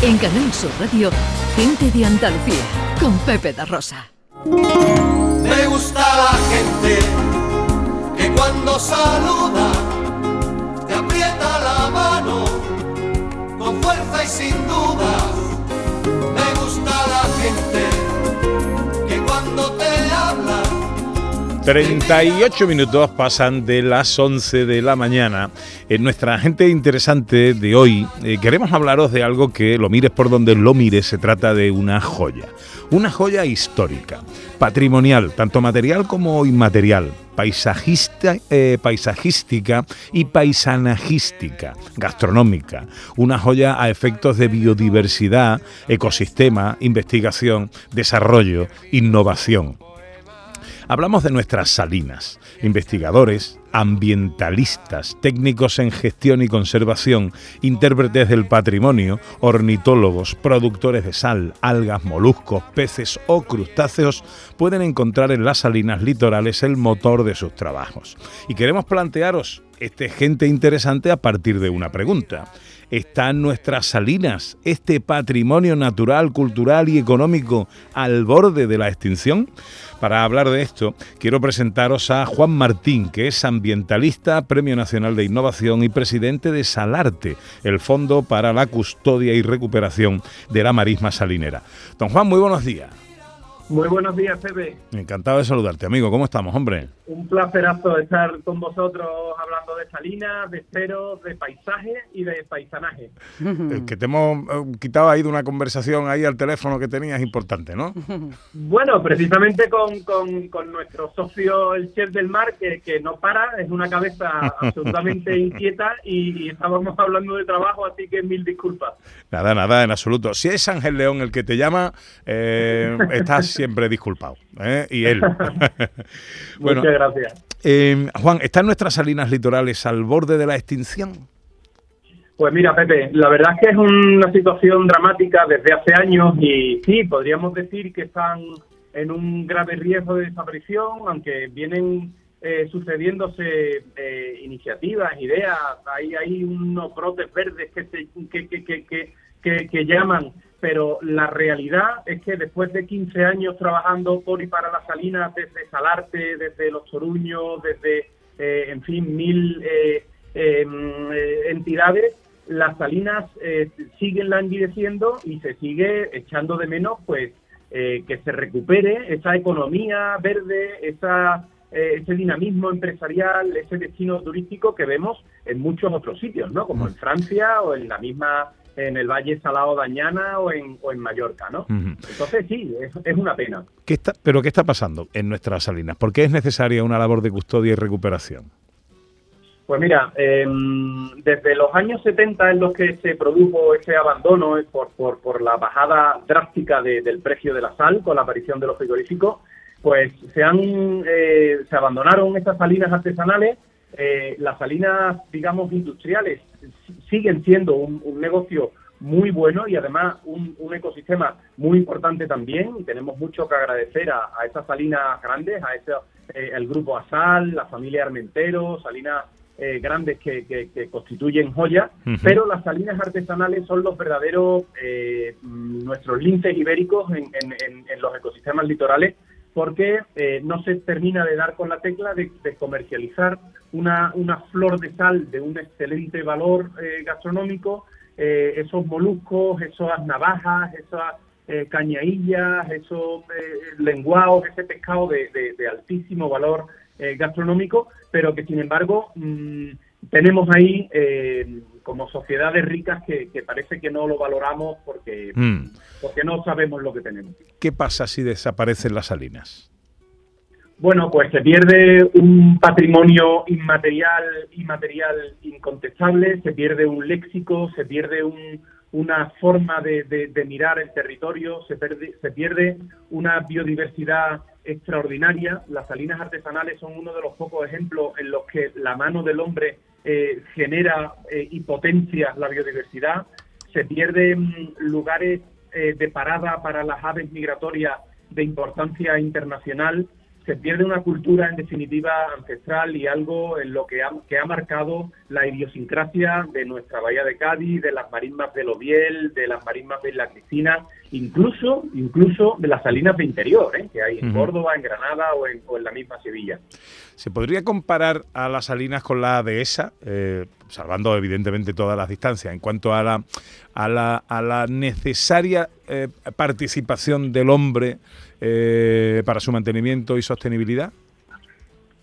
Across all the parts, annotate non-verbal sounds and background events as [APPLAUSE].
En Canal Sur Radio, Gente de Andalucía, con Pepe da Rosa. Me gusta la gente que cuando saluda te aprieta la mano con fuerza y sin duda. 38 minutos pasan de las 11 de la mañana. En nuestra gente interesante de hoy eh, queremos hablaros de algo que lo mires por donde lo mires, se trata de una joya. Una joya histórica, patrimonial, tanto material como inmaterial, paisajista, eh, paisajística y paisanajística, gastronómica. Una joya a efectos de biodiversidad, ecosistema, investigación, desarrollo, innovación. Hablamos de nuestras salinas, investigadores, ambientalistas, técnicos en gestión y conservación, intérpretes del patrimonio, ornitólogos, productores de sal, algas, moluscos, peces o crustáceos pueden encontrar en las salinas litorales el motor de sus trabajos. Y queremos plantearos este gente interesante a partir de una pregunta están nuestras salinas, este patrimonio natural, cultural y económico al borde de la extinción? Para hablar de esto, quiero presentaros a Juan Martín, que es ambientalista, Premio Nacional de Innovación y presidente de Salarte, el Fondo para la Custodia y Recuperación de la Marisma Salinera. Don Juan, muy buenos días. Muy buenos días, Pepe. Encantado de saludarte, amigo. ¿Cómo estamos, hombre? Un placerazo estar con vosotros hablando de salinas, de esteros, de paisaje y de paisanaje. [LAUGHS] Es que te hemos eh, quitado ahí de una conversación ahí al teléfono que tenías importante, ¿no? [LAUGHS] Bueno, precisamente con, con, con nuestro socio, el chef del mar, que, que no para, es una cabeza [LAUGHS] absolutamente inquieta y, y estábamos hablando de trabajo, así que mil disculpas. Nada, nada, en absoluto. Si es Ángel León el que te llama, eh, estás siempre disculpado. ¿eh? Y él. Muchas gracias. eh, Juan, ¿están nuestras salinas litorales al borde de la extinción? Pues mira, Pepe, la verdad es que es una situación dramática desde hace años y sí, podríamos decir que están en un grave riesgo de desaparición, aunque vienen eh, sucediéndose eh, iniciativas, ideas, hay, hay unos brotes verdes que, se, que, que, que, que, que- que llaman, pero la realidad es que después de 15 años trabajando por y para las salinas, desde Salarte, desde Los Toruños, desde, eh, en fin, mil eh, eh, mm, eh, entidades, las salinas eh, siguen languideciendo y se sigue echando de menos pues eh, que se recupere esa economía verde, esa, ese dinamismo empresarial, ese destino turístico que vemos en muchos otros sitios, ¿no? Como en Francia o en la misma, en el Valle Salado de Añana o en, o en Mallorca, ¿no? Entonces sí, es, es una pena. ¿Qué está, ¿Pero qué está pasando en nuestras salinas? ¿Por qué es necesaria una labor de custodia y recuperación? Pues mira, eh, desde los años 70 en los que se produjo ese abandono eh, por, por, por la bajada drástica de- del precio de la sal con la aparición de los frigoríficos, pues se han eh, se abandonaron estas salinas artesanales. Eh, las salinas, digamos, industriales si- siguen siendo un, un negocio muy bueno y además un, un ecosistema muy importante también. Y tenemos mucho que agradecer a, a esas salinas grandes, a ese, eh, el grupo Asal, la familia Armentero, salinas eh, grandes que, que- que constituyen joyas, Ujú. pero las salinas artesanales son los verdaderos, eh, nuestros linces ibéricos en, en- en- en los ecosistemas litorales, porque eh, no se termina de dar con la tecla de, de comercializar una, una flor de sal de un excelente valor eh, gastronómico, eh, esos moluscos, esas navajas, esas eh, cañaillas, esos lenguados, ese pescado de, de- altísimo valor gastronómico, pero que sin embargo mm, tenemos ahí eh, como sociedades ricas que, que parece que no lo valoramos porque, Mm. porque no sabemos lo que tenemos. ¿Qué pasa si desaparecen las salinas? Bueno, pues se pierde un patrimonio inmaterial y material incontestable, se pierde un léxico, se pierde un- una forma de, de- de mirar el territorio, se, pierde- se pierde una biodiversidad extraordinaria. Las salinas artesanales son uno de los pocos ejemplos en los que la mano del hombre eh, genera eh, y potencia la biodiversidad. Se pierden lugares eh, de parada para las aves migratorias de importancia internacional se pierde una cultura en definitiva ancestral y algo en lo que ha, que ha marcado la idiosincrasia de nuestra bahía de Cádiz, de las marismas de Lobiel, de las marismas de La Cristina, incluso incluso de las salinas de interior, ¿eh? que hay en Córdoba, en Granada o en, la misma Sevilla. ¿Se podría comparar a las salinas con la dehesa, eh, salvando evidentemente todas las distancias, en cuanto a la, a la, a la necesaria eh, participación del hombre eh, para su mantenimiento y sostenibilidad?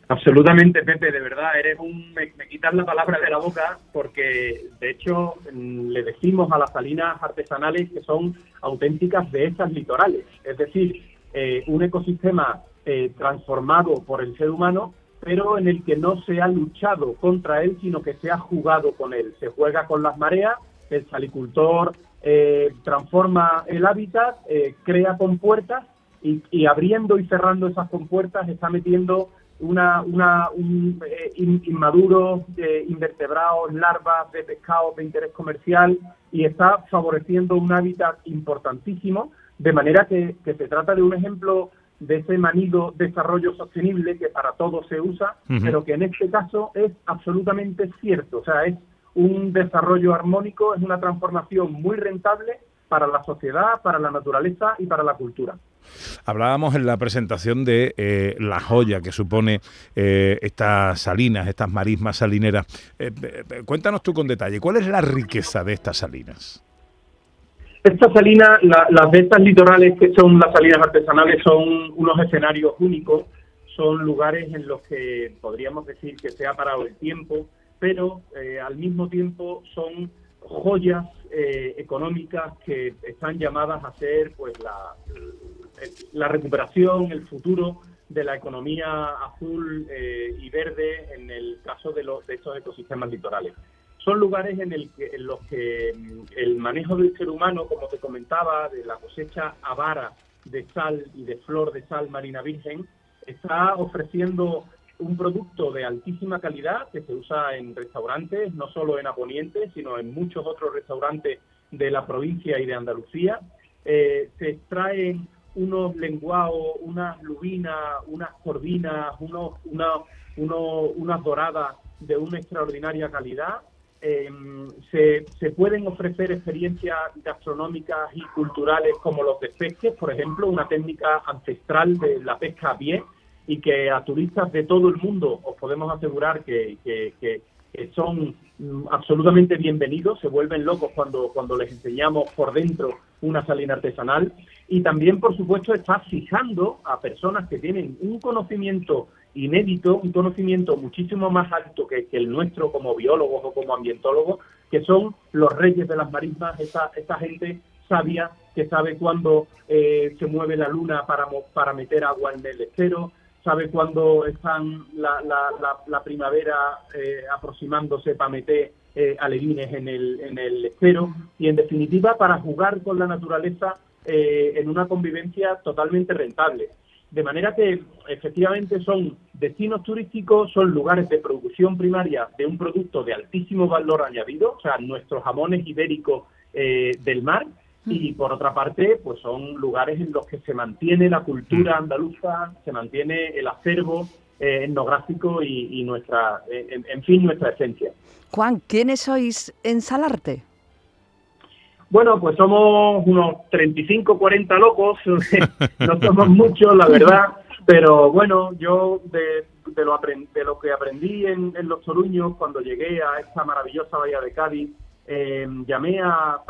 Absolutamente, Pepe, de verdad, eres un, me, quitas la palabra de la boca porque, de hecho, mm, le decimos a las salinas artesanales que son auténticas dehesas litorales, es decir, eh, un ecosistema eh, transformado por el ser humano, pero en el que no se ha luchado contra él, sino que se ha jugado con él. Se juega con las mareas, el salicultor transforma el hábitat, crea compuertas y, abriendo y cerrando esas compuertas está metiendo una, una un, eh, inmaduros, eh, invertebrados, larvas de pescados de interés comercial y está favoreciendo un hábitat importantísimo, de manera que, se trata de un ejemplo de ese manido desarrollo sostenible que para todos se usa, pero que en este caso es absolutamente cierto, o sea, es un desarrollo armónico, es una transformación muy rentable para la sociedad, para la naturaleza y para la cultura. Hablábamos en la presentación de eh, la joya que supone eh, estas salinas, estas marismas salineras. Eh, cuéntanos tú con detalle, ¿cuál es la riqueza de estas salinas? Estas salinas, las de estas litorales que son las salinas artesanales, son unos escenarios únicos, son lugares en los que podríamos decir que se ha parado el tiempo, pero al mismo tiempo son joyas económicas que están llamadas a ser pues la, la recuperación, el futuro de la economía azul eh, y verde en el caso de, los, de estos ecosistemas litorales. Son lugares en, el en los que mm, el manejo del ser humano, como te comentaba, de la cosecha avara de sal y de flor de sal marina virgen, está ofreciendo un producto de altísima calidad que se usa en restaurantes, no solo en Aponiente, sino en muchos otros restaurantes de la provincia y de Andalucía. Eh, se extraen unos lenguados, unas lubinas, unas corvinas, unos, una, unas doradas de una extraordinaria calidad. Em, se, se, pueden ofrecer experiencias gastronómicas y culturales como los de pesques, por ejemplo, una técnica ancestral de la pesca a pie y que a turistas de todo el mundo os podemos asegurar que, que son mm, absolutamente bienvenidos, se vuelven locos cuando, cuando les enseñamos por dentro una salina artesanal. Y también, por supuesto, está fijando a personas que tienen un conocimiento inédito, un conocimiento muchísimo más alto que, el nuestro como biólogos o como ambientólogos, que son los reyes de las marismas, esa, esa gente sabia que sabe cuándo eh, se mueve la luna para, para meter agua en el estero, sabe cuándo están la, la, primavera eh, aproximándose para meter eh, alevines en el, en el estero y en definitiva para jugar con la naturaleza eh, en una convivencia totalmente rentable. De manera que efectivamente son destinos turísticos, son lugares de producción primaria de un producto de altísimo valor añadido, o sea, nuestros jamones ibéricos eh, del mar, y por otra parte, pues son lugares en los que se mantiene la cultura andaluza, se mantiene el acervo eh, etnográfico y, nuestra, en, fin, nuestra esencia. Juan, ¿quiénes sois en Salarte? Bueno, pues somos unos 35, 40 locos, [LAUGHS] no somos muchos, la verdad, pero bueno, yo de, de, lo, de lo que aprendí en, Los Toruños cuando llegué a esta maravillosa bahía de Cádiz, eh, llamé a,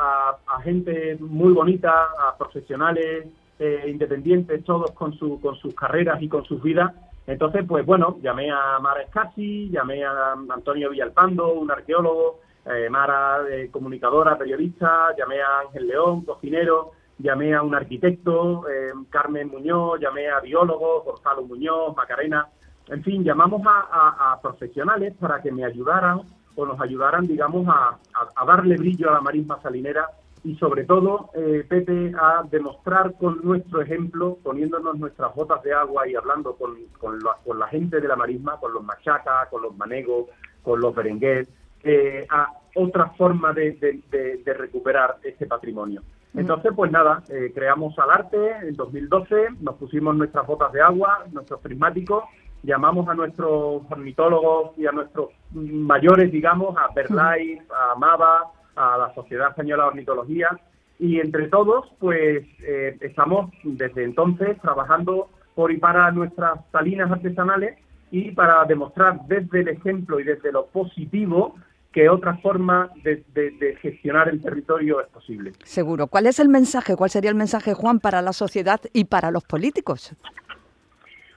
gente muy bonita, a profesionales eh, independientes, todos con, su, con sus carreras y con sus vidas. Entonces, pues bueno, llamé a Mara Escasi, llamé a Antonio Villalpando, un arqueólogo, eh, Mara, eh, comunicadora, periodista, llamé a Ángel León, cocinero, llamé a un arquitecto, eh, Carmen Muñoz, llamé a biólogos, Gonzalo Muñoz, Macarena, en fin, llamamos a, profesionales para que me ayudaran o nos ayudaran, digamos, a, darle brillo a la marisma salinera y sobre todo, Pepe, a demostrar con nuestro ejemplo, poniéndonos nuestras botas de agua y hablando con, con, la, gente de la marisma, con los machacas, con los manegos, con los berengués, eh, a otra forma de, recuperar este patrimonio. Entonces, pues nada, eh, creamos al arte en 2012, nos pusimos nuestras botas de agua, nuestros prismáticos, llamamos a nuestros ornitólogos y a nuestros mayores, digamos, a BirdLife, a MAVA, a la Sociedad Española de Ornitología, y entre todos, pues eh, estamos desde entonces trabajando por y para nuestras salinas artesanales y para demostrar desde el ejemplo y desde lo positivo que otra forma de, gestionar el territorio es posible. Seguro. ¿Cuál es el mensaje? ¿Cuál sería el mensaje, Juan, para la sociedad y para los políticos?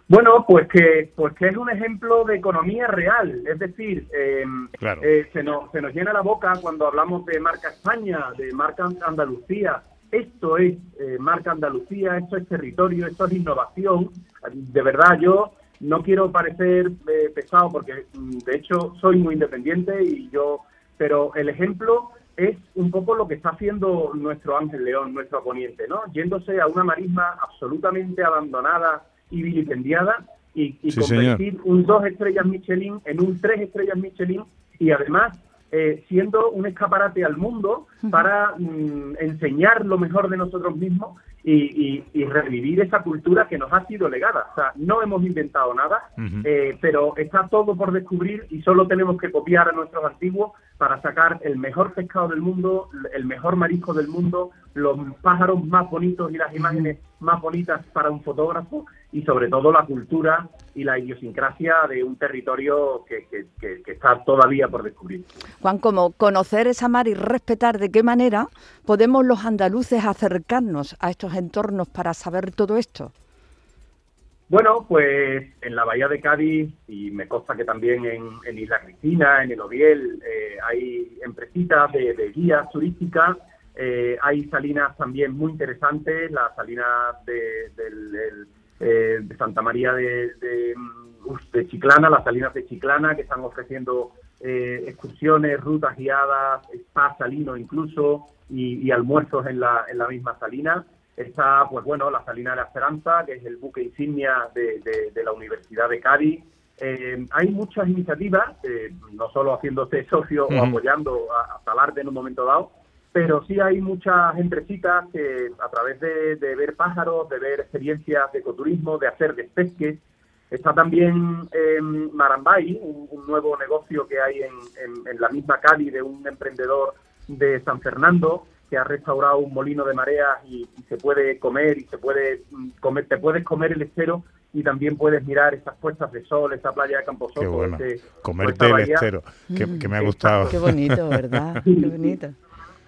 Bueno, pues que, pues que es un ejemplo de economía real. Es decir, em, eh, se, nos, se nos llena la boca cuando hablamos de marca España, de marca Andalucía. Esto es eh, marca Andalucía, esto es territorio, esto es innovación. De verdad, yo no quiero parecer eh, pesado porque mm, de hecho soy muy independiente y yo, pero el ejemplo es un poco lo que está haciendo nuestro Ángel León, nuestro poniente, ¿no? Yéndose a una marisma absolutamente abandonada y vilipendiada y, convertir un dos estrellas Michelin en un tres estrellas Michelin y además eh, siendo un escaparate al mundo para mm, enseñar lo mejor de nosotros mismos y, revivir esa cultura que nos ha sido legada. O sea, no hemos inventado nada, eh, pero está todo por descubrir y solo tenemos que copiar a nuestros antiguos para sacar el mejor pescado del mundo, el mejor marisco del mundo, los pájaros más bonitos y las imágenes más bonitas para un fotógrafo y sobre todo la cultura y la idiosincrasia de un territorio que, está todavía por descubrir. Juan, como conocer esa mar y respetar de qué manera podemos los andaluces acercarnos a estos entornos para saber todo esto. Bueno, pues en la Bahía de Cádiz y me consta que también en, Isla Cristina, en el Oviel, eh, hay empresitas de, guías turísticas, eh, hay salinas también muy interesantes, las salinas de, eh, Santa María de, de, Chiclana, las salinas de Chiclana, que están ofreciendo excursiones, rutas guiadas, spa salino incluso, y, almuerzos en la, en la misma salina. Está, pues bueno, la Salina de la Esperanza, que es el buque insignia de, la Universidad de Cádiz. Eh, hay muchas iniciativas, eh, no solo haciéndose socio o apoyando a, Salarte en un momento dado, pero sí hay muchas empresitas que a través de, ver pájaros, de ver experiencias de ecoturismo, de hacer despesques, Está también en Marambay, un, nuevo negocio que hay en, en, la misma Cádiz de un emprendedor de San Fernando que ha restaurado un molino de mareas y, se puede comer y se puede mm, comer, te puedes comer el estero y también puedes mirar esas puestas de sol, esa playa de Camposoto. Qué bueno. Comerte el estero, que, me ha gustado. [LAUGHS] Qué bonito, ¿verdad? Qué bonito.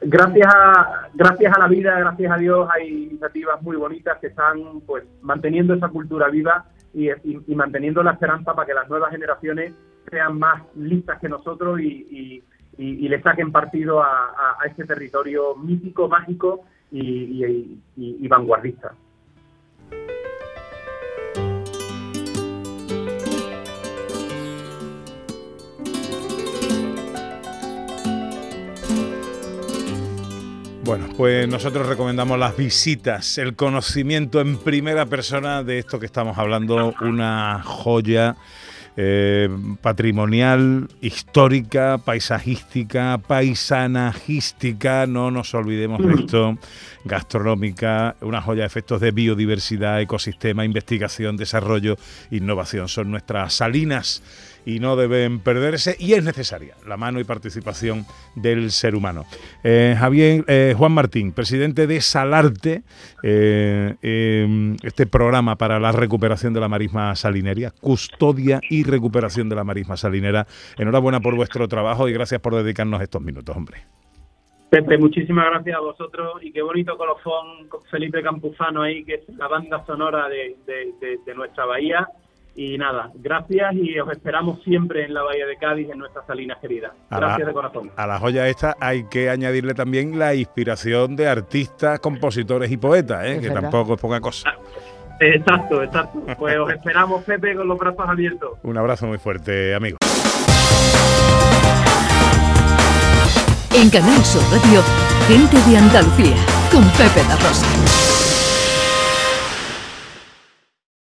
Gracias a, gracias a la vida, gracias a Dios, hay iniciativas muy bonitas que están pues manteniendo esa cultura viva y, manteniendo la esperanza para que las nuevas generaciones sean más listas que nosotros y, y, le saquen partido a, este territorio mítico, mágico y, vanguardista. Bueno, pues nosotros recomendamos las visitas, el conocimiento en primera persona de esto que estamos hablando, una joya eh, patrimonial, histórica, paisajística, paisanajística, no nos olvidemos de esto, gastronómica, una joya de efectos de biodiversidad, ecosistema, investigación, desarrollo, innovación. Son nuestras salinas y no deben perderse y es necesaria la mano y participación del ser humano. Eh, Javier eh, Juan Martín, presidente de Salarte, eh, em, este programa para la recuperación de la marisma salineria, custodia y recuperación de la marisma salinera. Enhorabuena por vuestro trabajo y gracias por dedicarnos estos minutos, hombre. Pepe, muchísimas gracias a vosotros y qué bonito colofón Felipe Campuzano ahí, que es la banda sonora de nuestra bahía y nada, gracias y os esperamos siempre en la Bahía de Cádiz, en nuestras salinas queridas. Gracias de corazón. A la joya esta hay que añadirle también la inspiración de artistas, compositores y poetas, ¿eh? que tampoco es poca cosa. Exacto, exacto. Pues os esperamos, Pepe, con los brazos abiertos. Un abrazo muy fuerte, amigo. En Canal Sur Radio, gente de Andalucía, con Pepe da Rosa.